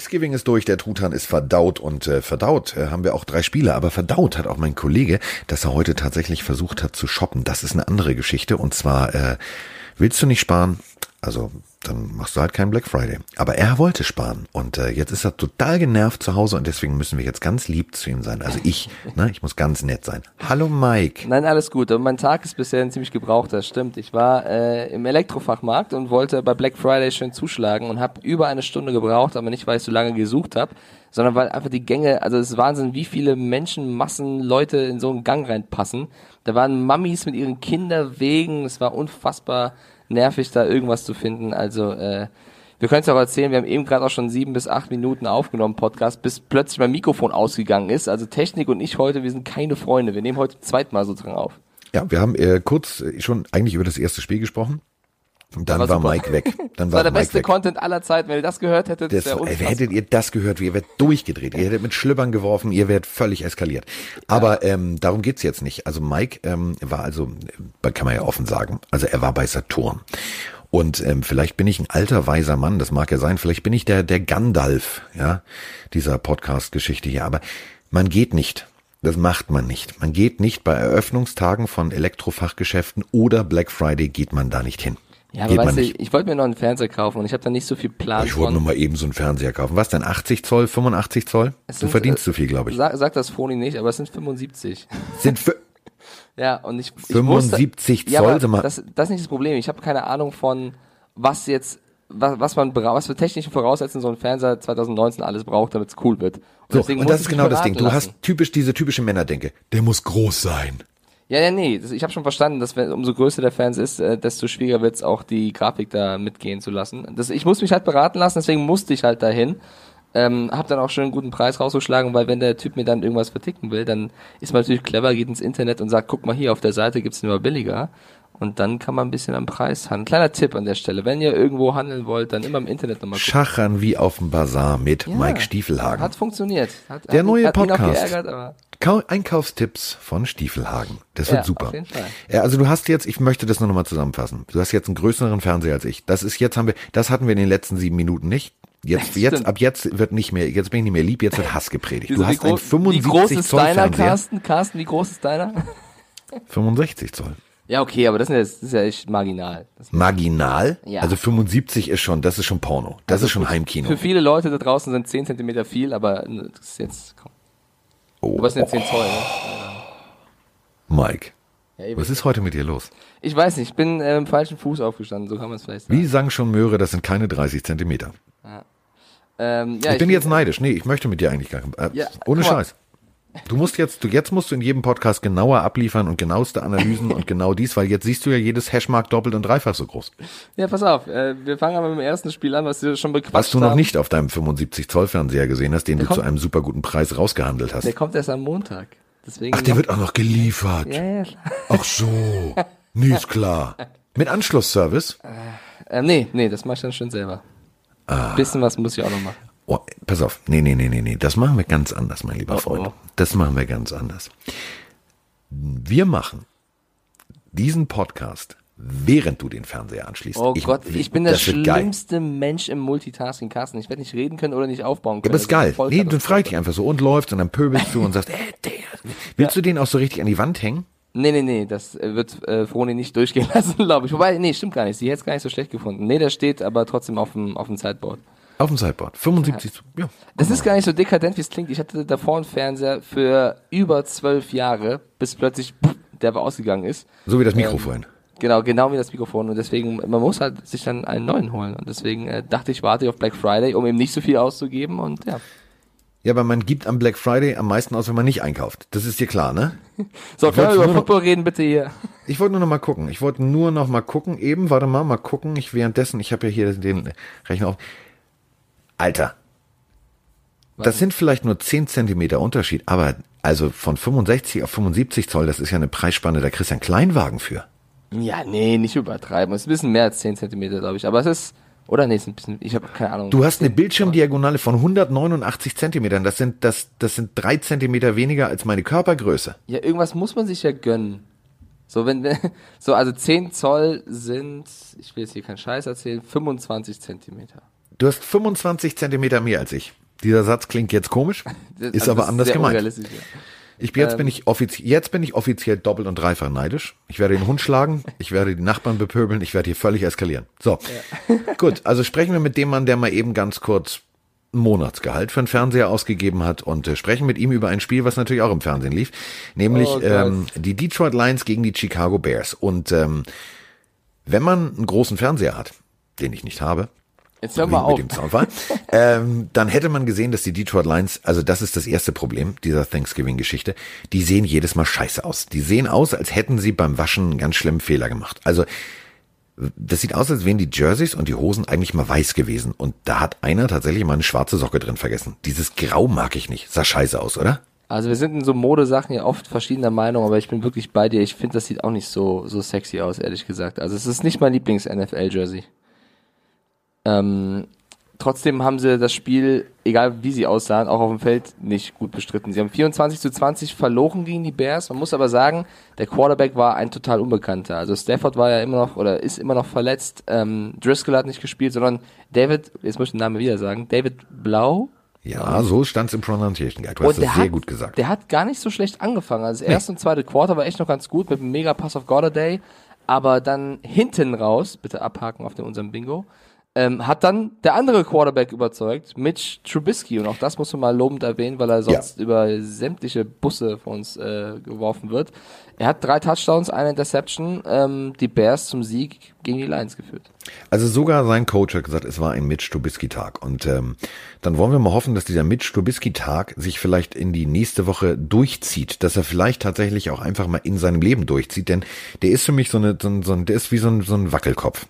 Thanksgiving ist durch, der Truthahn ist verdaut und äh, verdaut äh, haben wir auch drei Spiele, aber verdaut hat auch mein Kollege, dass er heute tatsächlich versucht hat zu shoppen. Das ist eine andere Geschichte und zwar äh, willst du nicht sparen? Also dann machst du halt keinen Black Friday. Aber er wollte sparen und äh, jetzt ist er total genervt zu Hause und deswegen müssen wir jetzt ganz lieb zu ihm sein. Also ich, ne, ich muss ganz nett sein. Hallo Mike. Nein, alles gut. Und mein Tag ist bisher ein ziemlich gebrauchter, stimmt. Ich war äh, im Elektrofachmarkt und wollte bei Black Friday schön zuschlagen und habe über eine Stunde gebraucht, aber nicht, weil ich so lange gesucht habe, sondern weil einfach die Gänge, also es ist Wahnsinn, wie viele Menschenmassen, Leute in so einen Gang reinpassen. Da waren Mammis mit ihren Kinderwegen, es war unfassbar nervig, da irgendwas zu finden. Also äh, wir können es auch erzählen, wir haben eben gerade auch schon sieben bis acht Minuten aufgenommen, Podcast, bis plötzlich mein Mikrofon ausgegangen ist. Also Technik und ich heute, wir sind keine Freunde. Wir nehmen heute zum so dran auf. Ja, wir haben äh, kurz äh, schon eigentlich über das erste Spiel gesprochen. Und dann war, war Mike weg. Dann das war, war der Mike beste weg. Content aller Zeiten. Wenn ihr das gehört hättet, das, wäre hättet ihr das gehört, ihr wärt durchgedreht. Ihr hättet mit Schlüppern geworfen, ihr wärt völlig eskaliert. Aber ja. ähm, darum geht's jetzt nicht. Also Mike ähm, war also, äh, kann man ja offen sagen, also er war bei Saturn. Und ähm, vielleicht bin ich ein alter weiser Mann, das mag ja sein. Vielleicht bin ich der der Gandalf, ja, dieser Podcast-Geschichte hier. Aber man geht nicht. Das macht man nicht. Man geht nicht bei Eröffnungstagen von Elektrofachgeschäften oder Black Friday geht man da nicht hin. Ja, aber weißt du, ich wollte mir noch einen Fernseher kaufen und ich habe da nicht so viel Plan. Ich wollte nur mal eben so einen Fernseher kaufen. Was denn? 80 Zoll, 85 Zoll? Es du sind, verdienst äh, zu viel, glaube ich. Sag, sag das Foni nicht, aber es sind 75. Sind für Ja, und ich, ich 75 wusste, Zoll, ja, mal. das, das ist nicht das Problem. Ich habe keine Ahnung von, was jetzt, was, was man bra- was für technische Voraussetzungen so ein Fernseher 2019 alles braucht, damit es cool wird. Und so, und das ist ich genau das Ding. Du lassen. hast typisch diese typische Männerdenke. Der muss groß sein. Ja, ja, nee, das, ich habe schon verstanden, dass wenn, umso größer der Fernseher ist, äh, desto schwieriger wird's auch die Grafik da mitgehen zu lassen. Das, ich muss mich halt beraten lassen, deswegen musste ich halt dahin. Ähm, hab dann auch schon einen guten Preis rausgeschlagen, weil wenn der Typ mir dann irgendwas verticken will, dann ist man natürlich clever, geht ins Internet und sagt, guck mal hier, auf der Seite gibt's den immer billiger. Und dann kann man ein bisschen am Preis handeln. Kleiner Tipp an der Stelle, wenn ihr irgendwo handeln wollt, dann immer im Internet nochmal gucken. Schachern wie auf dem Bazar mit Ja. Mike Stiefelhagen. Hat funktioniert. Hat, Der hat, neue hat ihn auch Podcast. geärgert, aber Einkaufstipps von Stiefelhagen. Das wird Ja, super. auf jeden Fall. Ja, also du hast jetzt, ich möchte das nur noch mal zusammenfassen. Du hast jetzt einen größeren Fernseher als ich. Das ist jetzt haben wir, das hatten wir in den letzten sieben Minuten nicht. Jetzt, jetzt, ab jetzt wird nicht mehr, jetzt bin ich nicht mehr lieb, jetzt wird Hass gepredigt. Du hast wie, einen groß, wie groß 75 ist Zoll deiner. Carsten? Carsten, wie groß ist deiner? 65 Zoll. Ja, okay, aber das ist ja, das ist ja echt marginal. Marginal? Ja. Also 75 ist schon, das ist schon Porno. Das Also ist schon Heimkino. Für viele Leute da draußen sind 10 Zentimeter viel, aber das ist jetzt, komm. Oh, es sind ja 10 Zoll, ne? Mike, Ja, was ist heute mit dir los? Ich weiß nicht, ich bin äh, im falschen Fuß aufgestanden, so kann man es vielleicht sagen. Wie sang schon Möhre, das sind keine 30 Zentimeter. Ähm, ja, ich bin jetzt neidisch. Nee, ich möchte mit dir eigentlich gar äh, Ja, ohne. Scheiß. Du musst jetzt, du jetzt musst du in jedem Podcast genauer abliefern und genaueste Analysen und genau dies, weil jetzt siehst du ja jedes Hashmark doppelt und dreifach so groß. Ja, pass auf, äh, wir fangen aber mit dem ersten Spiel an, was wir schon bequatscht Was du noch haben. nicht auf deinem 75 Zoll Fernseher gesehen hast, den du kommt- zu einem super guten Preis rausgehandelt hast. Der kommt erst am Montag. Deswegen Ach, der wird auch noch geliefert. Ja, ja. Ach so. Nee, ist klar. Mit Anschlussservice? Ähm, nee, nee, das mach ich dann schön selber. Ah. Bisschen was muss ich auch noch machen. Oh, pass auf. Nee, nee, nee, nee, nee. Das machen wir ganz anders, mein lieber Oh, Freund. oh. Das machen wir ganz anders. Wir machen diesen Podcast, während du den Fernseher anschließt. Oh Gott, ich bin der wird geil. schlimmste Mensch im Multitasking, Carsten. Ich werde nicht reden können oder nicht aufbauen Ja, können. aber ist eine geil. Nee, dann frag ich dich einfach so und läufst und dann pöbelst du und sagst, äh, der. Willst du den auch so richtig an die Wand hängen? Nee, nee, nee, das äh, wird äh, Froni nicht durchgehen lassen, glaube ich. Wobei, nee, stimmt gar nicht. Sie hätte es gar nicht so schlecht gefunden. Nee, der steht aber trotzdem auf dem, auf dem Sideboard. Auf dem Sideboard. 75. Ja. Das ist gar nicht so dekadent, wie es klingt. Ich hatte davor einen Fernseher für über zwölf Jahre, bis plötzlich pff, der aber ausgegangen ist. So wie das Ähm, vorhin. Genau, genau wie das Mikrofon. Und deswegen, man muss halt sich dann einen neuen holen. Und deswegen äh, dachte ich, warte ich auf Black Friday, um eben nicht so viel auszugeben. Und ja. Ja, aber man gibt am Black Friday am meisten aus, wenn man nicht einkauft. Das ist dir klar, ne? So, können wir über Football reden, bitte hier. Ich wollte nur noch mal gucken. Ich wollte nur noch mal gucken. Eben, warte mal, mal gucken. Ich währenddessen, ich habe ja hier den Rechner auf. Alter, das sind vielleicht nur 10 Zentimeter Unterschied, aber also von 65 auf 75 Zoll, das ist ja eine Preisspanne, da kriegst du einen Kleinwagen für. Ja, nee, nicht übertreiben. Es ist ein bisschen mehr als 10 Zentimeter, glaube ich. Aber es ist, oder nee, es ist ein bisschen, ich habe keine Ahnung. Du hast eine Bildschirmdiagonale von 189 Zentimetern. Das sind, das, das sind drei Zentimeter weniger als meine Körpergröße. Ja, irgendwas muss man sich ja gönnen. So, wenn, wenn so, also 10 Zoll sind, ich will jetzt hier keinen Scheiß erzählen, 25 Zentimeter. Du hast 25 Zentimeter mehr als ich. Dieser Satz klingt jetzt komisch, ist Also aber anders gemeint. ja. Ich bin, jetzt, Ähm. bin ich offiziell, jetzt bin ich offiziell doppelt und dreifach neidisch. Ich werde den Hund schlagen, ich werde die Nachbarn bepöbeln, ich werde hier völlig eskalieren. So, gut, also sprechen wir mit dem Mann, der mal eben ganz kurz ein Monatsgehalt für einen Fernseher ausgegeben hat und äh, sprechen mit ihm über ein Spiel, was natürlich auch im Fernsehen lief, nämlich Oh ähm, die Detroit Lions gegen die Chicago Bears. Und ähm, wenn man einen großen Fernseher hat, den ich nicht habe, Jetzt hör mal mit auf. dem Soundfall, ähm, dann hätte man gesehen, dass die Detroit Lions, also das ist das erste Problem dieser Thanksgiving-Geschichte, die sehen jedes Mal scheiße aus. Die sehen aus, als hätten sie beim Waschen einen ganz schlimmen Fehler gemacht. Also das sieht aus, als wären die Jerseys und die Hosen eigentlich mal weiß gewesen. Und da hat einer tatsächlich mal eine schwarze Socke drin vergessen. Dieses Grau mag ich nicht. Sah scheiße aus, oder? Also wir sind in so Modesachen ja oft verschiedener Meinung, aber ich bin wirklich bei dir. Ich finde, das sieht auch nicht so, so sexy aus, ehrlich gesagt. Also es ist nicht mein Lieblings-NFL-Jersey. Ähm, trotzdem haben sie das Spiel, egal wie sie aussahen, auch auf dem Feld nicht gut bestritten. Sie haben 24 zu 20 verloren gegen die Bears. Man muss aber sagen, der Quarterback war ein total Unbekannter. Also Stafford war ja immer noch oder ist immer noch verletzt. Ähm, Driscoll hat nicht gespielt, sondern David, jetzt muss ich den Namen wieder sagen, David Blau, Ja, so stand's im Pronunciation Guide. Du hast das sehr hat, gut gesagt. Der hat gar nicht so schlecht angefangen. Also das erste und zweite Quarter war echt noch ganz gut mit einem mega Pass auf Golladay. Aber dann hinten raus, bitte abhaken auf den, unserem Bingo, ähm, hat dann der andere Quarterback überzeugt, Mitch Trubisky. Und auch das muss man mal lobend erwähnen, weil er sonst über sämtliche Busse von uns äh, geworfen wird. Er hat drei Touchdowns, eine Interception, ähm, die Bears zum Sieg gegen die Lions geführt. Also sogar sein Coach hat gesagt, es war ein Mitch Trubisky-Tag. Und ähm, dann wollen wir mal hoffen, dass dieser Mitch Trubisky-Tag sich vielleicht in die nächste Woche durchzieht, dass er vielleicht tatsächlich auch einfach mal in seinem Leben durchzieht, denn der ist für mich so eine, so ein, so ein der ist wie so ein, so ein Wackelkopf.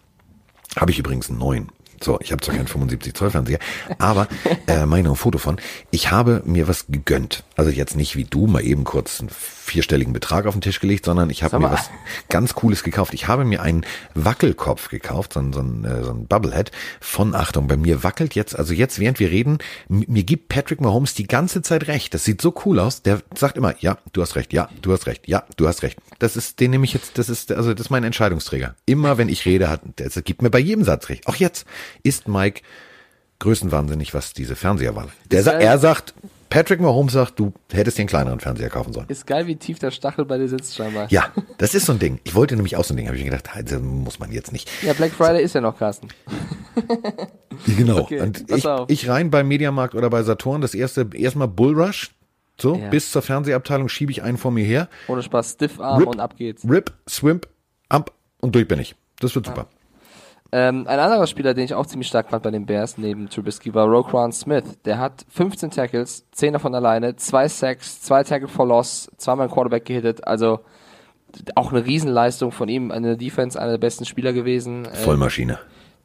Habe ich übrigens einen neuen. So, ich habe zwar keinen 75 Zoll Fernseher, aber äh, meine ein Foto von. Ich habe mir was gegönnt. Also jetzt nicht wie du mal eben kurz einen vierstelligen Betrag auf den Tisch gelegt, sondern ich habe mir was ganz Cooles gekauft. Ich habe mir einen Wackelkopf gekauft, so ein, so ein, äh, so ein Bubblehead von Achtung. Bei mir wackelt jetzt, also jetzt während wir reden, mir gibt Patrick Mahomes die ganze Zeit recht. Das sieht so cool aus. Der sagt immer, ja, du hast recht, ja, du hast recht, ja, du hast recht. Das ist, den nehme ich jetzt, das ist, also das ist mein Entscheidungsträger. Immer wenn ich rede, hat, das gibt mir bei jedem Satz recht. Auch jetzt ist Mike größenwahnsinnig, was diese Fernseherwahl. Der, sa- ja- er sagt, Patrick Mahomes sagt, du hättest einen kleineren Fernseher kaufen sollen. Ist geil, wie tief der Stachel bei dir sitzt scheinbar. Ja, das ist so ein Ding. Ich wollte nämlich auch so ein Ding, habe ich mir gedacht, das muss man jetzt nicht. Ja, Black Friday ist ja noch, Carsten. Genau. Okay, und ich, ich rein beim Mediamarkt oder bei Saturn, das erste, erstmal Bullrush. So, Ja. bis zur Fernsehabteilung schiebe ich einen vor mir her. Ohne Spaß, Stiffarm Rip. und ab geht's. Rip, swimp, up und durch bin ich. Das wird super. Ähm, ein anderer Spieler, den ich auch ziemlich stark fand bei den Bears neben Trubisky, war Roquan Smith. Der hat 15 Tackles, 10 davon alleine, 2 Sacks, 2 Tackle for Loss, zweimal einen Quarterback gehittet. Also auch eine Riesenleistung von ihm, eine Defense, einer der besten Spieler gewesen. Vollmaschine.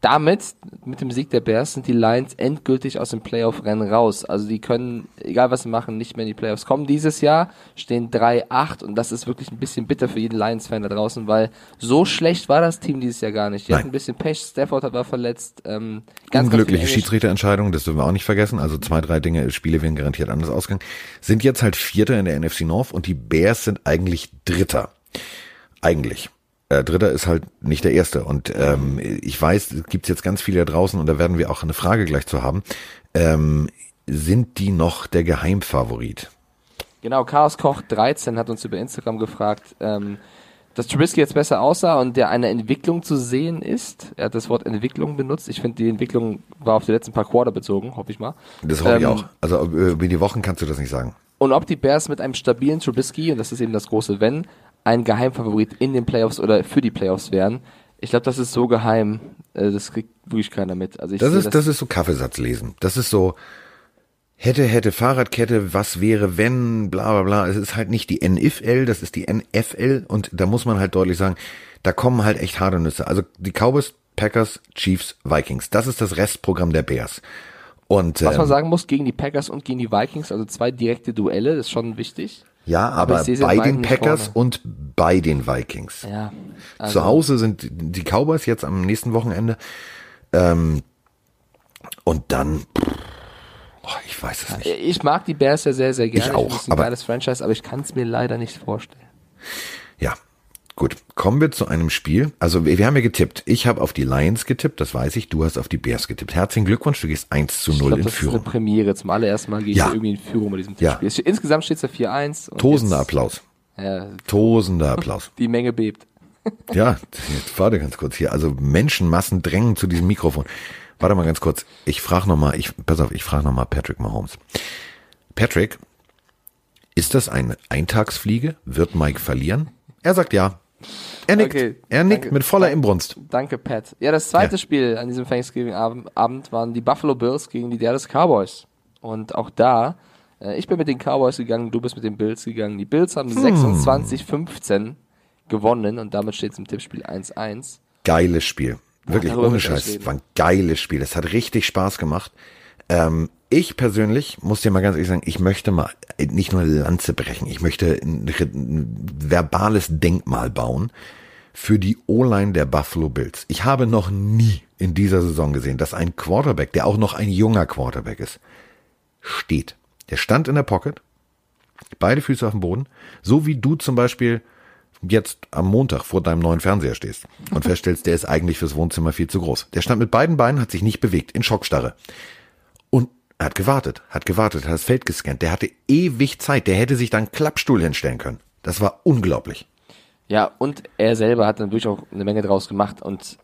Damit, mit dem Sieg der Bears, sind die Lions endgültig aus dem Playoff-Rennen raus. Also die können, egal was sie machen, nicht mehr in die Playoffs kommen. Dieses Jahr stehen 3-8 und das ist wirklich ein bisschen bitter für jeden Lions-Fan da draußen, weil so schlecht war das Team dieses Jahr gar nicht. Die Nein. hatten ein bisschen Pech, Stafford hat war verletzt. Ähm, ganz, Unglückliche Schiedsrichterentscheidung, das dürfen wir auch nicht vergessen. Also zwei, drei Dinge, Spiele werden garantiert anders ausgegangen. Sind jetzt halt Vierter in der NFC North und die Bears sind eigentlich Dritter. Eigentlich. Äh, Dritter ist halt nicht der Erste. Und ähm, ich weiß, es gibt jetzt ganz viele da draußen und da werden wir auch eine Frage gleich zu haben. Ähm, sind die noch der Geheimfavorit? Genau, Chaos Koch 13 hat uns über Instagram gefragt, ähm, dass Trubisky jetzt besser aussah und der eine Entwicklung zu sehen ist. Er hat das Wort Entwicklung benutzt. Ich finde, die Entwicklung war auf die letzten paar Quarter bezogen, hoffe ich mal. Das hoffe ich Ähm, auch. Also äh, über die Wochen kannst du das nicht sagen. Und ob die Bears mit einem stabilen Trubisky, und das ist eben das große Wenn, ein Geheimfavorit in den Playoffs oder für die Playoffs wären. Ich glaube, das ist so geheim, äh, das kriegt wirklich keiner mit. Also ich Das ist, das ist so Kaffeesatz lesen. Das ist so, hätte, hätte, Fahrradkette, was wäre, wenn, bla, bla, bla. Es ist halt nicht die NFL, das ist die NFL und da muss man halt deutlich sagen, da kommen halt echt harte Nüsse. Also die Cowboys, Packers, Chiefs, Vikings. Das ist das Restprogramm der Bears. Und, Was man ähm, sagen muss, gegen die Packers und gegen die Vikings, also zwei direkte Duelle, das ist schon wichtig. Ja, aber, ich in bei den Packers und bei den Vikings. Ja. Also, Zu Hause sind die Cowboys jetzt am nächsten Wochenende. Ähm, und dann, oh, ich weiß es nicht. Ich mag die Bears ja sehr, sehr gerne. Ich auch, ist ein aber- geiles Franchise, aber ich kann es mir leider nicht vorstellen. Ja, Gut, kommen wir zu einem Spiel. Also wir, wir haben ja getippt. Ich habe auf die Lions getippt, das weiß ich. Du hast auf die Bears getippt. Herzlichen Glückwunsch, du gehst 1 zu 0 ich glaub, in das Führung. ist eine Premiere. Zum allerersten Mal gehe ich Ja. irgendwie in Führung bei diesem Ja. Es- Insgesamt steht es ja 4-1. und Tosender jetzt- Applaus. Ja, Tosender Applaus. die Menge bebt. Ja, jetzt warte ganz kurz hier. Also Menschenmassen drängen zu diesem Mikrofon. Warte mal ganz kurz. Ich frage noch mal, ich pass auf, ich frage noch mal Patrick Mahomes. Patrick, ist das eine Eintagsfliege? Wird Mike verlieren? Er sagt ja. Er nickt. Okay, er nickt danke. mit voller Inbrunst. Danke, Pat. Ja, das zweite Ja. Spiel an diesem Thanksgiving-Abend waren die Buffalo Bills gegen die Dallas Cowboys. Und auch da, äh, ich bin mit den Cowboys gegangen, du bist mit den Bills gegangen. Die Bills haben 26-15 gewonnen und damit steht es im Tippspiel 1-1. Geiles Spiel. Wirklich ohne Scheiß. War ein geiles Spiel. Es hat richtig Spaß gemacht. Ähm, ich persönlich muss dir mal ganz ehrlich sagen, ich möchte mal nicht nur eine Lanze brechen, ich möchte ein, ein verbales Denkmal bauen für die O-Line der Buffalo Bills. Ich habe noch nie in dieser Saison gesehen, dass ein Quarterback, der auch noch ein junger Quarterback ist, steht. Der stand in der Pocket, beide Füße auf dem Boden, so wie du zum Beispiel jetzt am Montag vor deinem neuen Fernseher stehst und feststellst, der ist eigentlich fürs Wohnzimmer viel zu groß. Der stand mit beiden Beinen, hat sich nicht bewegt, in Schockstarre. Er hat gewartet, hat gewartet, hat das Feld gescannt. Der hatte ewig Zeit. Der hätte sich da einen Klappstuhl hinstellen können. Das war unglaublich. Ja, und er selber hat dann wirklich auch eine Menge draus gemacht und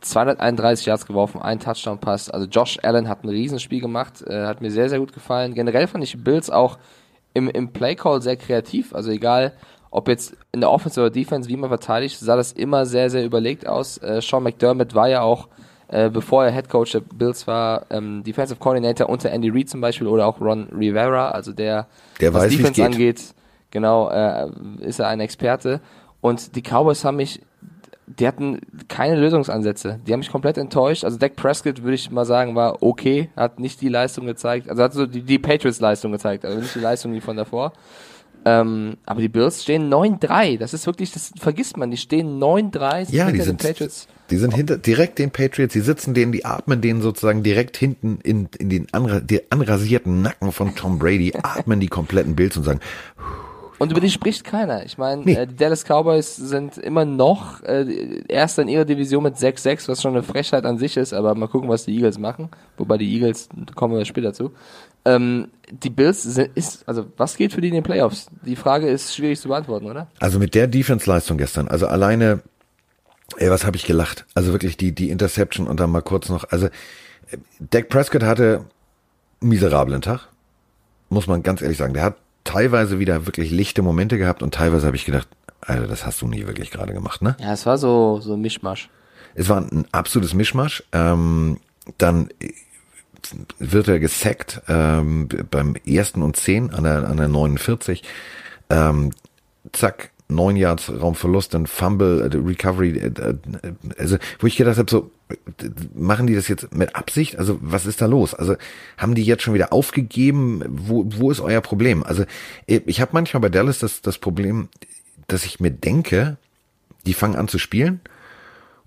231 Yards geworfen, ein Touchdown-Pass. Also Josh Allen hat ein Riesenspiel gemacht, äh, hat mir sehr, sehr gut gefallen. Generell fand ich Bills auch im, im Play-Call sehr kreativ. Also egal, ob jetzt in der Offense oder Defense, wie man verteidigt, sah das immer sehr, sehr überlegt aus. Äh, Sean McDermott war ja auch, äh, bevor er Head Coach der Bills war, ähm, Defensive Coordinator unter Andy Reid zum Beispiel oder auch Ron Rivera, also der, Der was weiß, Defense geht. angeht, genau, äh, ist er ein Experte. Und die Cowboys haben mich, die hatten keine Lösungsansätze. Die haben mich komplett enttäuscht. Also Dak Prescott, würde ich mal sagen, war okay, hat nicht die Leistung gezeigt. Also hat so die, die Patriots-Leistung gezeigt, also nicht die Leistung wie von davor. Ähm, aber die Bills stehen 9-3. Das ist wirklich, das vergisst man. Die stehen 9-3 sind Ja, die hinter sind, den Patriots. die sind hinter, direkt den Patriots, die sitzen denen, die atmen denen sozusagen direkt hinten in, in den anra, anrasierten Nacken von Tom Brady, atmen die kompletten Bills und sagen, Und über die spricht keiner. Ich meine, Nee. äh, die Dallas Cowboys sind immer noch äh, Erster in ihrer Division mit 6-6, was schon eine Frechheit an sich ist, aber mal gucken, was die Eagles machen. Wobei die Eagles, kommen wir später zu. Ähm, die Bills sind, ist, also was geht für die in den Playoffs? Die Frage ist schwierig zu beantworten, oder? Also mit der Defense-Leistung gestern, also alleine, ey, was habe ich gelacht? Also wirklich die, die Interception und dann mal kurz noch, also Dak Prescott hatte einen miserablen Tag, muss man ganz ehrlich sagen. Der hat teilweise wieder wirklich lichte Momente gehabt und teilweise habe ich gedacht, Alter, das hast du nie wirklich gerade gemacht, ne? Ja, es war so, so ein Mischmasch. Es war ein absolutes Mischmasch. Ähm, dann wird er gesackt ähm, beim ersten und zehn an der, an der 49. Ähm, zack, neun Yards Raumverlust, dann Fumble, äh, Recovery, äh, äh, also wo ich gedacht habe, so machen die das jetzt mit Absicht? Also was ist da los? Also haben die jetzt schon wieder aufgegeben? Wo, wo ist euer Problem? Also ich habe manchmal bei Dallas das, das Problem, dass ich mir denke, die fangen an zu spielen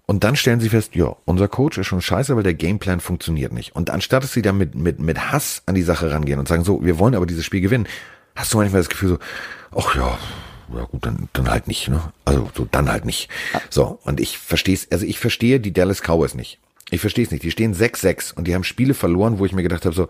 und dann stellen sie fest, ja, unser Coach ist schon scheiße, weil der Gameplan funktioniert nicht. Und anstatt dass sie dann mit, mit, mit Hass an die Sache rangehen und sagen, so, wir wollen aber dieses Spiel gewinnen, hast du manchmal das Gefühl so, ach ja, ja gut, dann, dann halt nicht, ne? Also so, dann halt nicht. So, und ich verstehe es, also ich verstehe die Dallas Cowboys nicht. Ich verstehe es nicht. Die stehen 6-6 und die haben Spiele verloren, wo ich mir gedacht habe, so,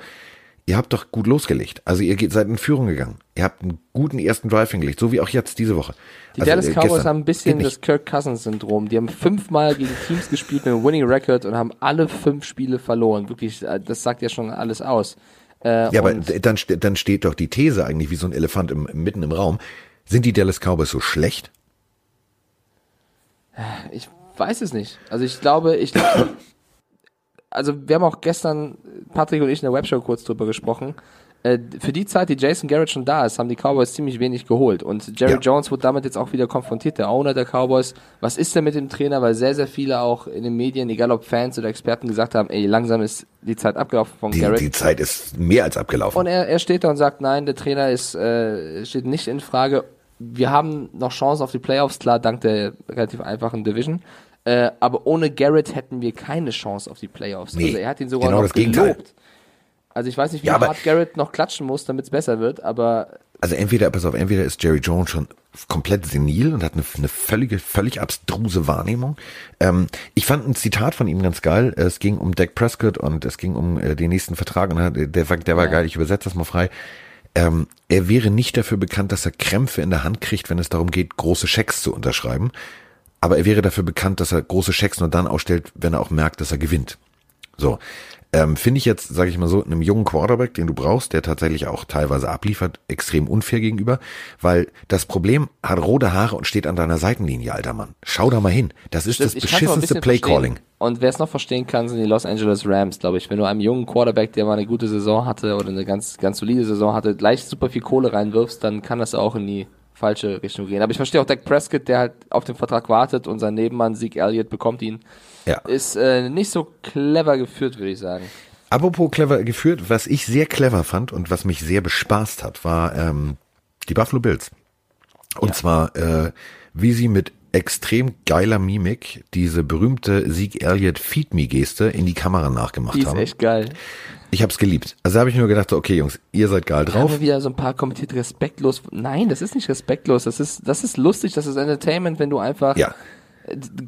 ihr habt doch gut losgelegt. Also ihr geht, seid in Führung gegangen. Ihr habt einen guten ersten Drive hingelegt, so wie auch jetzt diese Woche. Die Also, Dallas äh, Cowboys gestern. haben ein bisschen das. Kirk Cousins-Syndrom. Die haben fünfmal gegen Teams gespielt mit einem Winning Record und haben alle fünf Spiele verloren. Wirklich, äh, das sagt ja schon alles aus. Äh, Ja, aber dann, dann steht doch die These eigentlich wie so ein Elefant im, mitten im Raum. Sind die Dallas Cowboys so schlecht? Ich weiß es nicht. Also ich glaube, ich also wir haben auch gestern, Patrick und ich in der Webshow kurz drüber gesprochen. Äh, für die Zeit, die Jason Garrett schon da ist, haben die Cowboys ziemlich wenig geholt. Und Jerry Ja. Jones wurde damit jetzt auch wieder konfrontiert, der Owner der Cowboys. Was ist denn mit dem Trainer? Weil sehr, sehr viele auch in den Medien, egal ob Fans oder Experten, gesagt haben, ey, langsam ist die Zeit abgelaufen von Die, Garrett. die Zeit ist mehr als abgelaufen. Und er, er steht da und sagt, nein, der Trainer ist, äh, steht nicht in Frage. Wir haben noch Chancen auf die Playoffs, klar, dank der relativ einfachen Division. Äh, aber ohne Garrett hätten wir keine Chance auf die Playoffs. Nee, also er hat ihn sogar genau noch das Gegenteil. gelobt. Also ich weiß nicht, wie Ja, hart Garrett noch klatschen muss, damit es besser wird, aber also entweder, pass auf, entweder ist Jerry Jones schon komplett senil und hat eine, eine völlige, völlig abstruse Wahrnehmung. Ähm, ich fand ein Zitat von ihm ganz geil. Es ging um Dak Prescott und es ging um äh, den nächsten Vertrag und der, der, der war ja. geil. Ich übersetze das mal frei. Ähm, er wäre nicht dafür bekannt, dass er Krämpfe in der Hand kriegt, wenn es darum geht, große Schecks zu unterschreiben. Aber er wäre dafür bekannt, dass er große Schecks nur dann ausstellt, wenn er auch merkt, dass er gewinnt. So. Ähm, Finde ich jetzt, sage ich mal so, einem jungen Quarterback, den du brauchst, der tatsächlich auch teilweise abliefert, extrem unfair gegenüber, weil das Problem hat rote Haare und steht an deiner Seitenlinie, alter Mann. Schau da mal hin. Das ist das, das beschissenste Playcalling. Und wer es noch verstehen kann, sind die Los Angeles Rams, glaube ich. Wenn du einem jungen Quarterback, der mal eine gute Saison hatte oder eine ganz, ganz solide Saison hatte, gleich super viel Kohle reinwirfst, dann kann das auch in die falsche Richtung gehen. Aber ich verstehe auch Dak Prescott, der halt auf den Vertrag wartet und sein Nebenmann Zeke Elliott bekommt ihn. Ja. Ist äh, nicht so clever geführt, würde ich sagen. Apropos clever geführt, was ich sehr clever fand und was mich sehr bespaßt hat, war ähm, die Buffalo Bills. Und ja. zwar, äh, wie sie mit extrem geiler Mimik diese berühmte Sieg Elliott Feed Me Geste in die Kamera nachgemacht die ist haben. echt geil. Ich hab's geliebt. Also da habe ich nur gedacht, okay Jungs, ihr seid geil drauf. Haben wir wieder so ein paar kommentiert respektlos. Nein, das ist nicht respektlos. Das ist das ist lustig, das ist Entertainment, wenn du einfach ja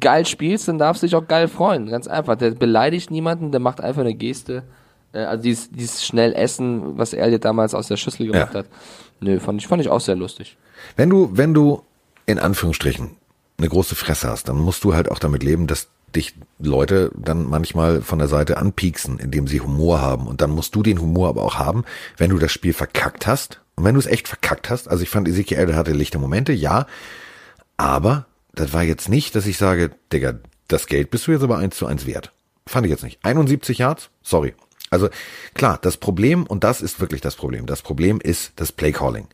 geil spielst, dann darfst du dich auch geil freuen. Ganz einfach. Der beleidigt niemanden, der macht einfach eine Geste. Äh, also dieses, dieses schnell Essen, was er dir damals aus der Schüssel gemacht ja. hat. Nö, fand ich, fand ich auch sehr lustig. Wenn du, wenn du in Anführungsstrichen eine große Fresse hast, dann musst du halt auch damit leben, dass dich Leute dann manchmal von der Seite anpieksen, indem sie Humor haben. Und dann musst du den Humor aber auch haben, wenn du das Spiel verkackt hast. Und wenn du es echt verkackt hast, also ich fand Ezekiel, hatte lichte Momente, ja, aber das war jetzt nicht, dass ich sage, Digga, das Geld bist du jetzt aber eins zu eins wert. Fand ich jetzt nicht. 71 Yards? Sorry. Also klar, das Problem, und das ist wirklich das Problem, das Problem ist das Playcalling.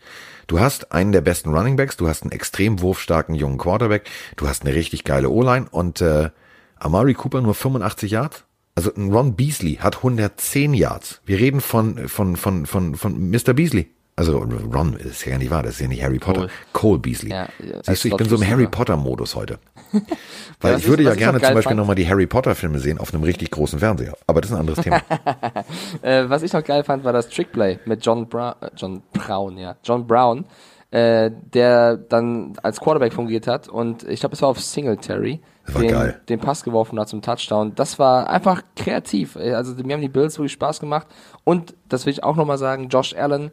Du hast einen der besten Running Backs, du hast einen extrem wurfstarken jungen Quarterback, du hast eine richtig geile O-Line und äh, Amari Cooper nur 85 Yards? Also ein Ron Beasley hat 110 Yards. Wir reden von, von, von, von, von Mr. Beasley. Also Ron ist ja nicht wahr, das ist ja nicht Harry Potter. Cole, Cole Beasley. Ja, Siehst du, ich bin so im Harry Potter Modus heute. Weil ja, ich würde ist, ja gerne zum Beispiel nochmal die Harry Potter Filme sehen auf einem richtig großen Fernseher. Aber das ist ein anderes Thema. äh, was ich noch geil fand, war das Trickplay mit John Brown, äh, John Brown, ja. John Brown, äh, der dann als Quarterback fungiert hat und ich glaube, es war auf Singletary. Den, geil. den Pass geworfen hat zum Touchdown. Das war einfach kreativ. Also mir haben die Bills wirklich Spaß gemacht. Und das will ich auch nochmal sagen, Josh Allen,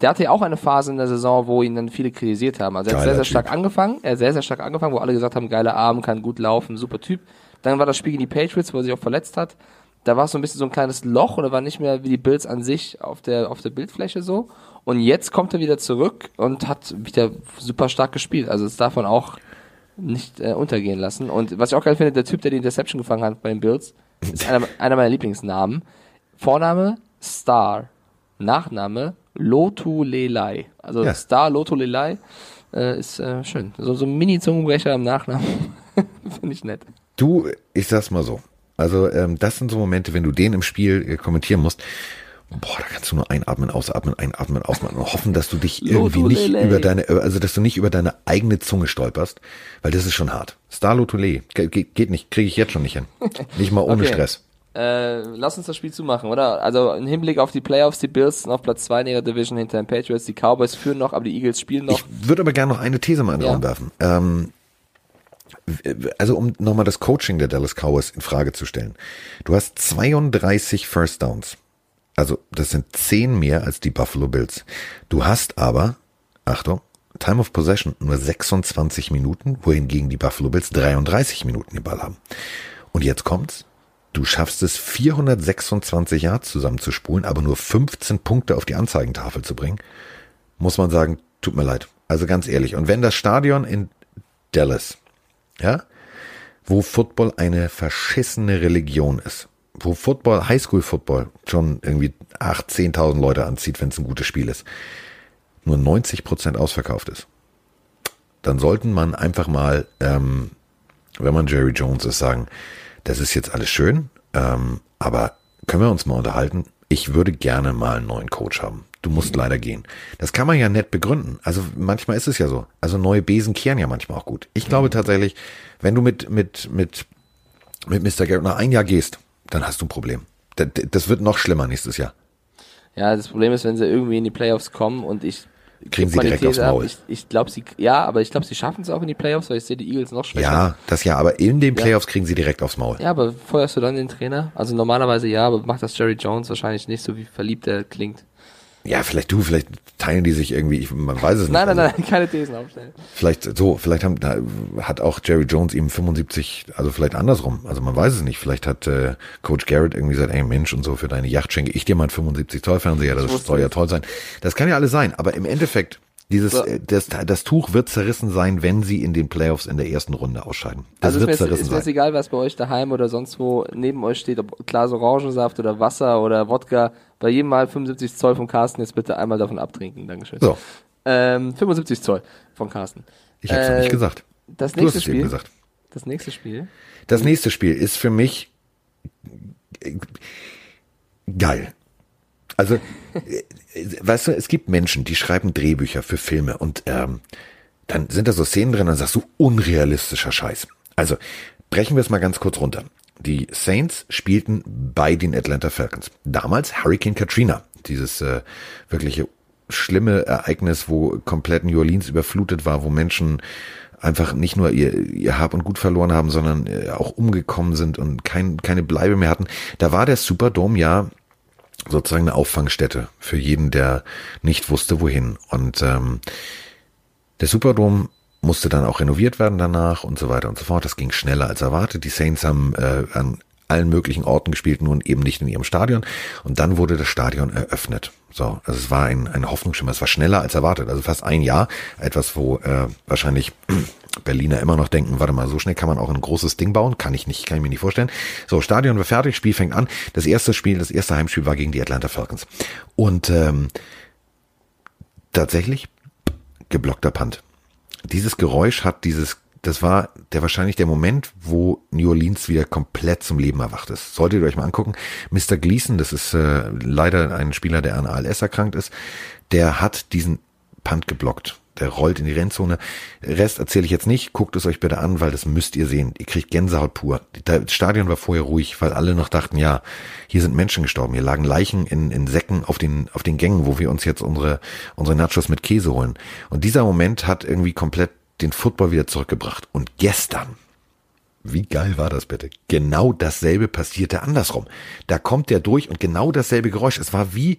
der hatte ja auch eine Phase in der Saison, wo ihn dann viele kritisiert haben. Also er hat sehr, sehr stark typ. angefangen. Er hat sehr, sehr stark angefangen, wo alle gesagt haben, geiler Arm, kann gut laufen, super Typ. Dann war das Spiel gegen die Patriots, wo er sich auch verletzt hat. Da war es so ein bisschen so ein kleines Loch oder war nicht mehr wie die Bills an sich auf der, auf der Bildfläche so. Und jetzt kommt er wieder zurück und hat wieder super stark gespielt. Also darf man auch nicht äh, untergehen lassen. Und was ich auch geil finde, der Typ, der die Interception gefangen hat bei den Bills, ist einer, einer meiner Lieblingsnamen. Vorname Star. Nachname Lotulelei. Also ja. Star Lotulelei äh, ist äh, schön. So, so ein Mini-Zungenbrecher im Nachnamen. Finde ich nett. Du, ich sag's mal so. Also ähm, das sind so Momente, wenn du den im Spiel äh, kommentieren musst. Boah, da kannst du nur einatmen, ausatmen, einatmen, ausatmen und hoffen, dass du dich irgendwie nicht über deine, also dass du nicht über deine eigene Zunge stolperst, weil das ist schon hart. Star Lotule, Ge geht nicht, kriege ich jetzt schon nicht hin. Nicht mal ohne okay. Stress. Äh, lass uns das Spiel zumachen, oder? Also im Hinblick auf die Playoffs, die Bills sind auf Platz 2 in ihrer Division hinter den Patriots, die Cowboys führen noch, aber die Eagles spielen noch. Ich würde aber gerne noch eine These mal in den ja. Raum werfen. Ähm, also um nochmal das Coaching der Dallas Cowboys in Frage zu stellen. Du hast 32 First Downs. Also das sind 10 mehr als die Buffalo Bills. Du hast aber, Achtung, Time of Possession nur 26 Minuten, wohingegen die Buffalo Bills 33 Minuten den Ball haben. Und jetzt kommt's. Du schaffst es 426 Yards zusammenzuspulen, aber nur 15 Punkte auf die Anzeigentafel zu bringen, muss man sagen, tut mir leid. Also ganz ehrlich. Und wenn das Stadion in Dallas, ja, wo Football eine verschissene Religion ist, wo Football, Highschool Football schon irgendwie 8.000, 10.000 Leute anzieht, wenn es ein gutes Spiel ist, nur 90 Prozent ausverkauft ist, dann sollten man einfach mal, ähm, wenn man Jerry Jones ist, sagen, das ist jetzt alles schön, ähm, aber können wir uns mal unterhalten? Ich würde gerne mal einen neuen Coach haben. Du musst leider gehen. Das kann man ja nett begründen. Also manchmal ist es ja so. Also neue Besen kehren ja manchmal auch gut. Ich glaube tatsächlich, wenn du mit, mit, mit, mit Mr. Garrett ein Jahr gehst, dann hast du ein Problem. Das, wird noch schlimmer nächstes Jahr. Ja, das Problem ist, wenn sie irgendwie in die Playoffs kommen und ich kriegen sie direkt aufs Maul. Ich, ich glaube, sie, ja, aber ich glaube, sie schaffen es auch in die Playoffs, weil ich sehe die Eagles noch schwächer. Ja, das ja, aber in den Playoffs ja. kriegen sie direkt aufs Maul. Ja, aber feuerst du dann den Trainer? Also normalerweise ja, aber macht das Jerry Jones wahrscheinlich nicht so, wie verliebt er klingt. Ja, vielleicht du, vielleicht teilen die sich irgendwie, ich, man weiß es nicht. Nein, nein, also, nein, keine Thesen aufstellen. Vielleicht so, vielleicht haben, hat auch Jerry Jones ihm 75, also vielleicht andersrum, also man weiß es nicht. Vielleicht hat äh, Coach Garrett irgendwie gesagt, ey Mensch und so, für deine Yacht schenke ich dir mal einen 75 Zoll Fernseher, das soll ja toll sein. Das kann ja alles sein, aber im Endeffekt dieses, so. Äh, das, das Tuch wird zerrissen sein, wenn sie in den Playoffs in der ersten Runde ausscheiden. Das also wird ist zerrissen ist egal, was bei euch daheim oder sonst wo neben euch steht, ob Glas Orangensaft oder Wasser oder Wodka. Bei jedem Mal 75 Zoll vom Carsten jetzt bitte einmal davon abtrinken. Dankeschön. So. Ähm, 75 Zoll von Carsten. Ich hab's äh, noch nicht gesagt. Das nächste Spiel. Gesagt. Das nächste Spiel. Das nächste Spiel ist für mich geil. Also, äh, weißt du, es gibt Menschen, die schreiben Drehbücher für Filme und ähm, dann sind da so Szenen drin und dann sagst du, unrealistischer Scheiß. Also, brechen wir es mal ganz kurz runter. Die Saints spielten bei den Atlanta Falcons. Damals Hurricane Katrina, dieses äh, wirkliche schlimme Ereignis, wo komplett New Orleans überflutet war, wo Menschen einfach nicht nur ihr, ihr Hab und Gut verloren haben, sondern äh, auch umgekommen sind und kein, keine Bleibe mehr hatten. Da war der Superdome ja sozusagen eine Auffangstätte für jeden, der nicht wusste, wohin. Und ähm, der Superdome musste dann auch renoviert werden danach und so weiter und so fort. Das ging schneller als erwartet. Die Saints haben äh, an allen möglichen Orten gespielt, nun eben nicht in ihrem Stadion. Und dann wurde das Stadion eröffnet. So, also es war ein, ein Hoffnungsschimmer. Es war schneller als erwartet. Also fast ein Jahr. Etwas, wo äh, wahrscheinlich Berliner immer noch denken, warte mal, so schnell kann man auch ein großes Ding bauen. Kann ich nicht, kann ich mir nicht vorstellen. So, Stadion war fertig, Spiel fängt an. Das erste Spiel, das erste Heimspiel war gegen die Atlanta Falcons. Und ähm, tatsächlich geblockter Punt. Dieses Geräusch hat dieses das war der wahrscheinlich der Moment, wo New Orleans wieder komplett zum Leben erwacht ist. Solltet ihr euch mal angucken. Mr. Gleason, das ist äh, leider ein Spieler, der an ALS erkrankt ist, der hat diesen Punt geblockt. Der rollt in die Rennzone. Rest erzähle ich jetzt nicht. Guckt es euch bitte an, weil das müsst ihr sehen. Ihr kriegt Gänsehaut pur. Das Stadion war vorher ruhig, weil alle noch dachten, ja, hier sind Menschen gestorben. Hier lagen Leichen in, in Säcken auf den, auf den Gängen, wo wir uns jetzt unsere, unsere Nachos mit Käse holen. Und dieser Moment hat irgendwie komplett den Football wieder zurückgebracht. Und gestern, wie geil war das bitte? Genau dasselbe passierte andersrum. Da kommt der durch und genau dasselbe Geräusch. Es war wie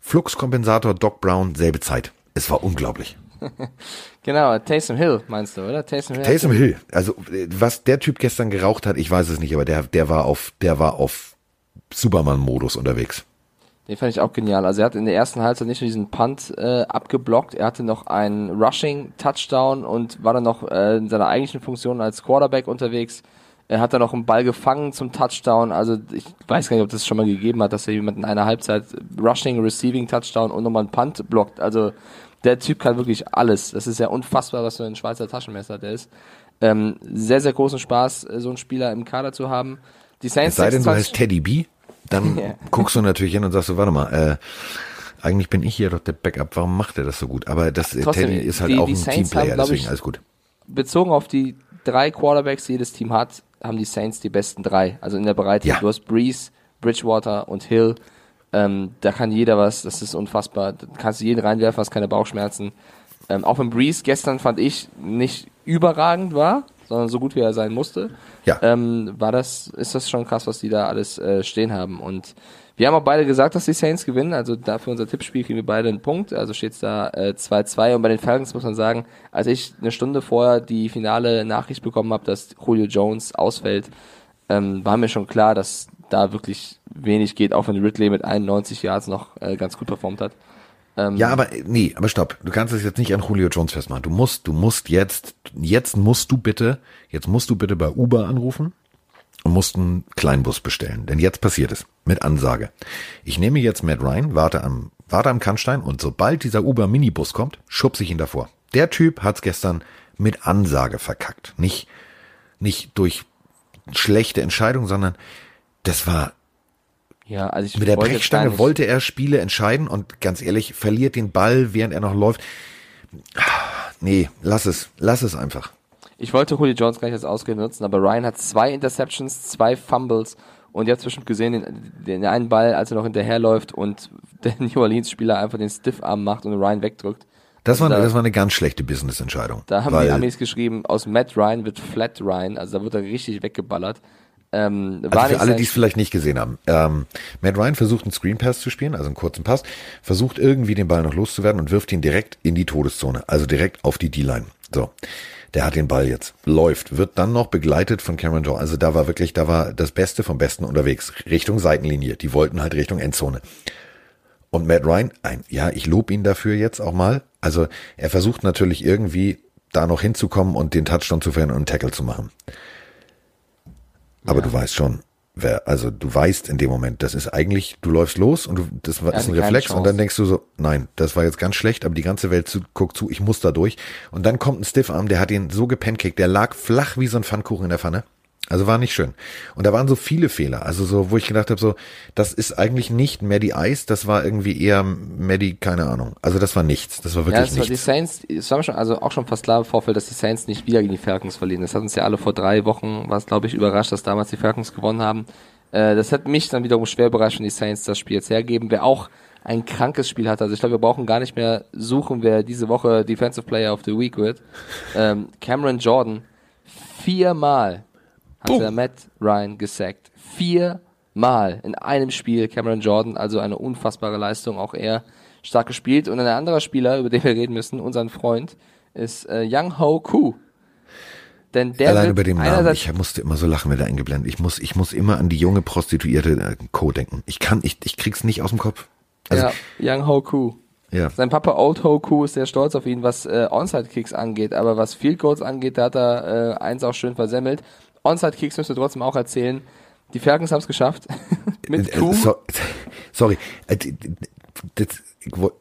Fluxkompensator Doc Brown, selbe Zeit. Es war unglaublich. genau, Taysom Hill meinst du, oder? Taysom Hill. Taysom Hill. Also was der Typ gestern geraucht hat, ich weiß es nicht, aber der, der war auf, der war auf Superman-Modus unterwegs. Den fand ich auch genial. Also er hat in der ersten Halbzeit nicht nur diesen Punt äh, abgeblockt, er hatte noch einen Rushing-Touchdown und war dann noch äh, in seiner eigentlichen Funktion als Quarterback unterwegs. Er hat dann noch einen Ball gefangen zum Touchdown. Also ich weiß gar nicht, ob das schon mal gegeben hat, dass er jemand in einer Halbzeit Rushing, Receiving, Touchdown und nochmal einen Punt blockt. Also der Typ kann wirklich alles. Das ist ja unfassbar, was für ein Schweizer Taschenmesser der ist. Ähm, sehr, sehr großen Spaß, so einen Spieler im Kader zu haben. Die Saints es sei denn, du heißt Teddy B dann ja. guckst du natürlich hin und sagst so, warte mal, äh, eigentlich bin ich hier doch der Backup, warum macht er das so gut? Aber das Trotzdem, Teddy ist halt die, auch ein Teamplayer, haben, deswegen ich, alles gut. Bezogen auf die drei Quarterbacks, die jedes Team hat, haben die Saints die besten drei. Also in der Breite. Ja. Du hast Breeze, Bridgewater und Hill. Ähm, da kann jeder was, das ist unfassbar. Da kannst du jeden reinwerfen, hast keine Bauchschmerzen. Ähm, auch wenn Breeze gestern fand ich nicht überragend war, sondern so gut wie er sein musste, ja. ähm, war das, ist das schon krass, was die da alles äh, stehen haben. Und wir haben auch beide gesagt, dass die Saints gewinnen. Also dafür unser Tippspiel kriegen wir beide einen Punkt. Also steht es da 2-2. Äh, und bei den Falcons muss man sagen, als ich eine Stunde vorher die finale Nachricht bekommen habe, dass Julio Jones ausfällt, ähm, war mir schon klar, dass da wirklich wenig geht, auch wenn Ridley mit 91 Yards noch äh, ganz gut performt hat. Ähm, ja, aber nee, aber stopp. Du kannst es jetzt nicht an Julio Jones festmachen. Du musst, du musst jetzt, jetzt musst du bitte, jetzt musst du bitte bei Uber anrufen und musst einen Kleinbus bestellen. Denn jetzt passiert es. Mit Ansage. Ich nehme jetzt Matt Ryan, warte am, warte am Kannstein und sobald dieser Uber Minibus kommt, schubse ich ihn davor. Der Typ hat's gestern mit Ansage verkackt. Nicht, nicht durch schlechte Entscheidung, sondern das war ja, also ich Mit der Brechstange wollte er Spiele entscheiden und ganz ehrlich, verliert den Ball, während er noch läuft. Nee, lass es, lass es einfach. Ich wollte Julio Jones gar nicht als Ausgehen nutzen, aber Ryan hat zwei Interceptions, zwei Fumbles und ihr habt zwischen gesehen, den, den einen Ball, als er noch hinterherläuft und der New Orleans Spieler einfach den Stiffarm macht und Ryan wegdrückt. Das war, Da- das war eine ganz schlechte Business-Entscheidung. Da haben die Amis geschrieben, aus Matt Ryan wird Flat Ryan, also da wird er richtig weggeballert. Ähm, Also für alle, die es vielleicht nicht gesehen haben. Ähm, Matt Ryan versucht einen Screen Pass zu spielen, also einen kurzen Pass, versucht irgendwie den Ball noch loszuwerden und wirft ihn direkt in die Todeszone, also direkt auf die D-Line. So. Der hat den Ball jetzt, läuft, wird dann noch begleitet von Cameron Jordan. Also da war wirklich, da war das Beste vom Besten unterwegs, Richtung Seitenlinie. Die wollten halt Richtung Endzone. Und Matt Ryan, ein, ja, ich lob ihn dafür jetzt auch mal. Also er versucht natürlich irgendwie da noch hinzukommen und den Touchdown zu verhindern und einen Tackle zu machen. Aber du weißt schon, wer, also du weißt in dem Moment, das ist eigentlich, du läufst los und du, das war, Er ist ein Reflex und dann denkst du so, nein, das war jetzt ganz schlecht, aber die ganze Welt zu, guckt zu, ich muss da durch. Und dann kommt ein Stiffarm, der hat ihn so gepancaked, der lag flach wie so ein Pfannkuchen in der Pfanne. Also war nicht schön. Und da waren so viele Fehler. Also so, wo ich gedacht habe, so, das ist eigentlich nicht Maddie Ice, das war irgendwie eher Maddie, keine Ahnung. Also das war nichts. Das war Ja, wirklich das war die nichts. Saints, es war schon, also auch schon fast klar im Vorfeld, dass die Saints nicht wieder gegen die Falcons verlieren. Das hat uns ja alle vor drei Wochen, war es glaube ich überrascht, dass damals die Falcons gewonnen haben. Äh, das hat mich dann wiederum schwer überrascht, wenn die Saints das Spiel jetzt hergeben. Wer auch ein krankes Spiel hat, also ich glaube, wir brauchen gar nicht mehr suchen, wer diese Woche Defensive Player of the Week wird. Ähm, Cameron Jordan, viermal hat Boom. der Matt Ryan gesackt. Viermal in einem Spiel Cameron Jordan, also eine unfassbare Leistung, auch er stark gespielt. Und ein anderer Spieler, über den wir reden müssen, unseren Freund, ist äh, Young Ho Koo. Denn der Allein über den Namen, ich musste immer so lachen, wenn er eingeblendet. Ich muss, ich muss immer an die junge Prostituierte äh, Co. denken. Ich kann, ich, ich krieg's nicht aus dem Kopf. Also, ja, Young Ho Koo. ja. Sein Papa Old Ho Koo ist sehr stolz auf ihn, was äh, Onside-Kicks angeht, aber was Field Goals angeht, da hat er äh, eins auch schön versemmelt. Onside-Kicks müsst ihr trotzdem auch erzählen. Die Falcons haben es geschafft. Mit Äh, Koo. so, sorry. Äh, Das,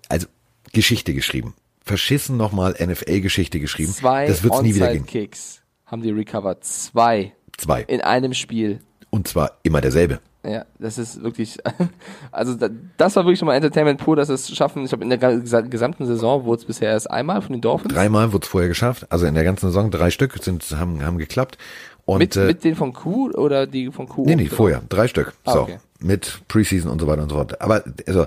also Geschichte geschrieben. Verschissen nochmal NFL-Geschichte geschrieben. Zwei das wird's nie wieder gehen. Onside-Kicks haben die recovered. Zwei. Zwei. In einem Spiel. Und zwar immer derselbe. Ja, das ist wirklich, also da, das war wirklich schon mal Entertainment pur, dass es schaffen. Ich glaube, in der gesa- gesamten Saison wurde es bisher erst einmal von den Dolphins. Dreimal wurde es vorher geschafft. Also in der ganzen Saison drei Stück sind, haben, haben geklappt. Und, mit, äh, mit den von Q oder die von Q? Nee, nee, vorher. Drei Stück. Ah, so. okay. Mit Preseason und so weiter und so fort. Aber, also,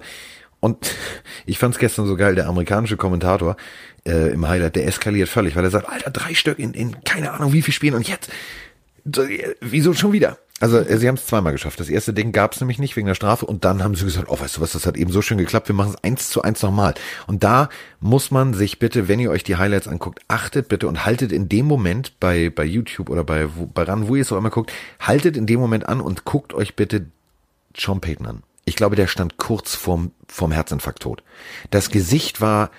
und ich fand's gestern so geil, der amerikanische Kommentator äh, im Highlight, der eskaliert völlig, weil er sagt, Alter, drei Stück in, in keine Ahnung wie viel Spielen und jetzt, so, äh, wieso schon wieder? Also äh, sie haben es zweimal geschafft. Das erste Ding gab's nämlich nicht wegen der Strafe und dann haben sie gesagt, oh, weißt du was, das hat eben so schön geklappt, wir machen es eins zu eins nochmal. Und da muss man sich bitte, wenn ihr euch die Highlights anguckt, achtet bitte und haltet in dem Moment bei, bei YouTube oder bei, bei RAN, wo ihr es auch immer guckt, haltet in dem Moment an und guckt euch bitte Sean Payton an. Ich glaube, der stand kurz vorm, vorm Herzinfarkt tot. Das Gesicht war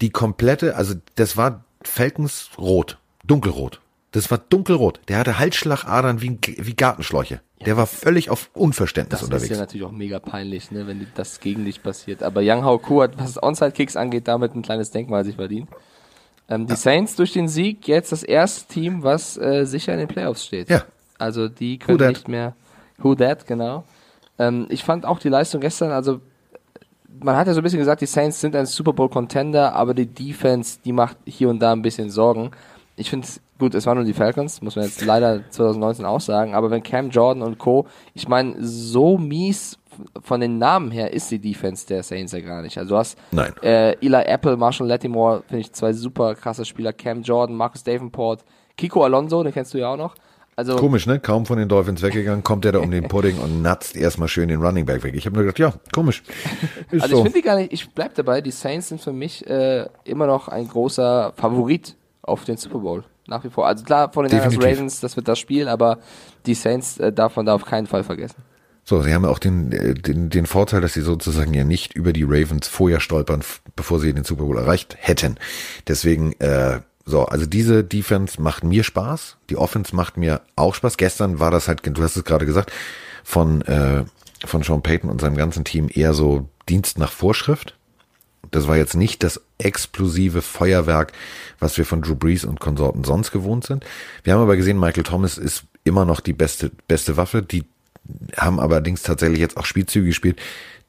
die komplette, also das war Falcons rot, dunkelrot. Das war dunkelrot. Der hatte Halsschlagadern wie, wie Gartenschläuche. Der war völlig auf Unverständnis Das unterwegs. ist ja natürlich auch mega peinlich, ne, wenn das gegen dich passiert. Aber Young Ho Koo hat, was Onside-Kicks angeht, damit ein kleines Denkmal sich verdient. Ähm, die Saints durch den Sieg jetzt das erste Team, was äh, sicher in den Playoffs steht. Ja. Also die können nicht mehr. Who that, genau. Ähm, ich fand auch die Leistung gestern, also man hat ja so ein bisschen gesagt, die Saints sind ein Super Bowl Contender, aber die Defense, die macht hier und da ein bisschen Sorgen. Ich finde gut, es waren nur die Falcons, muss man jetzt leider 2019 auch sagen, aber wenn Cam Jordan und Co., ich meine, so mies von den Namen her ist die Defense der Saints ja gar nicht. Also du hast Nein. äh, Eli Apple, Marshall Lattimore, finde ich zwei super krasse Spieler, Cam Jordan, Marcus Davenport, Kiko Alonso, den kennst du ja auch noch. Also Komisch, ne? Kaum von den Dolphins weggegangen, kommt der da um den Pudding und natzt erstmal schön den Running Back weg. Ich habe nur gedacht, ja, komisch. Ist Also ich so. finde die gar nicht, ich bleib dabei, die Saints sind für mich äh, immer noch ein großer Favorit auf den Super Bowl. Nach wie vor. Also klar, von den. Ravens, das wird das Spiel, aber die Saints äh, darf man da auf keinen Fall vergessen. So, sie haben ja auch den, äh, den, den Vorteil, dass sie sozusagen ja nicht über die Ravens vorher stolpern, bevor sie den Super Bowl erreicht hätten. Deswegen, äh, so, also diese Defense macht mir Spaß. Die Offense macht mir auch Spaß. Gestern war das halt, du hast es gerade gesagt, von, äh, von Sean Payton und seinem ganzen Team eher so Dienst nach Vorschrift. Das war jetzt nicht das explosive Feuerwerk, was wir von Drew Brees und Konsorten sonst gewohnt sind. Wir haben aber gesehen, Michael Thomas ist immer noch die beste, beste Waffe. Die haben allerdings tatsächlich jetzt auch Spielzüge gespielt,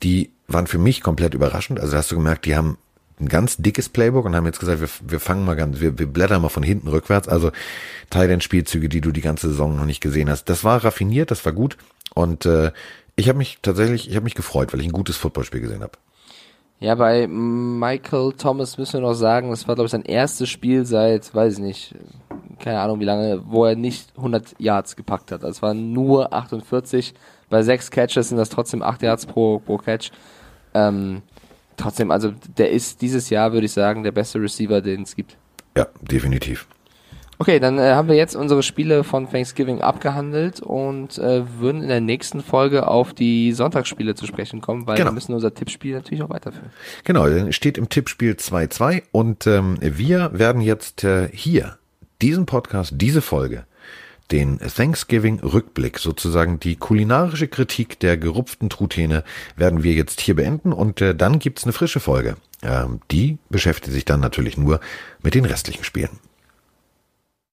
die waren für mich komplett überraschend. Also hast du gemerkt, die haben ein ganz dickes Playbook und haben jetzt gesagt, wir, wir fangen mal ganz, wir, wir blättern mal von hinten rückwärts. Also Teil Spielzüge, die du die ganze Saison noch nicht gesehen hast. Das war raffiniert, das war gut und äh, ich habe mich tatsächlich, ich habe mich gefreut, weil ich ein gutes Footballspiel gesehen habe. Ja, bei Michael Thomas müssen wir noch sagen, das war, glaube ich, sein erstes Spiel seit, weiß ich nicht, keine Ahnung wie lange, wo er nicht 100 Yards gepackt hat. Das waren nur 48. Bei sechs Catches sind das trotzdem 8 Yards pro, pro Catch. Ähm, trotzdem, also der ist dieses Jahr, würde ich sagen, der beste Receiver, den es gibt. Ja, definitiv. Okay, dann äh, haben wir jetzt unsere Spiele von Thanksgiving abgehandelt und äh, würden in der nächsten Folge auf die Sonntagsspiele zu sprechen kommen, weil Genau. wir müssen unser Tippspiel natürlich auch weiterführen. Genau, dann steht im Tippspiel 2-2 und ähm, wir werden jetzt äh, hier diesen Podcast, diese Folge, den Thanksgiving-Rückblick, sozusagen die kulinarische Kritik der gerupften Truthähne, werden wir jetzt hier beenden und äh, dann gibt's eine frische Folge. Ähm, die beschäftigt sich dann natürlich nur mit den restlichen Spielen.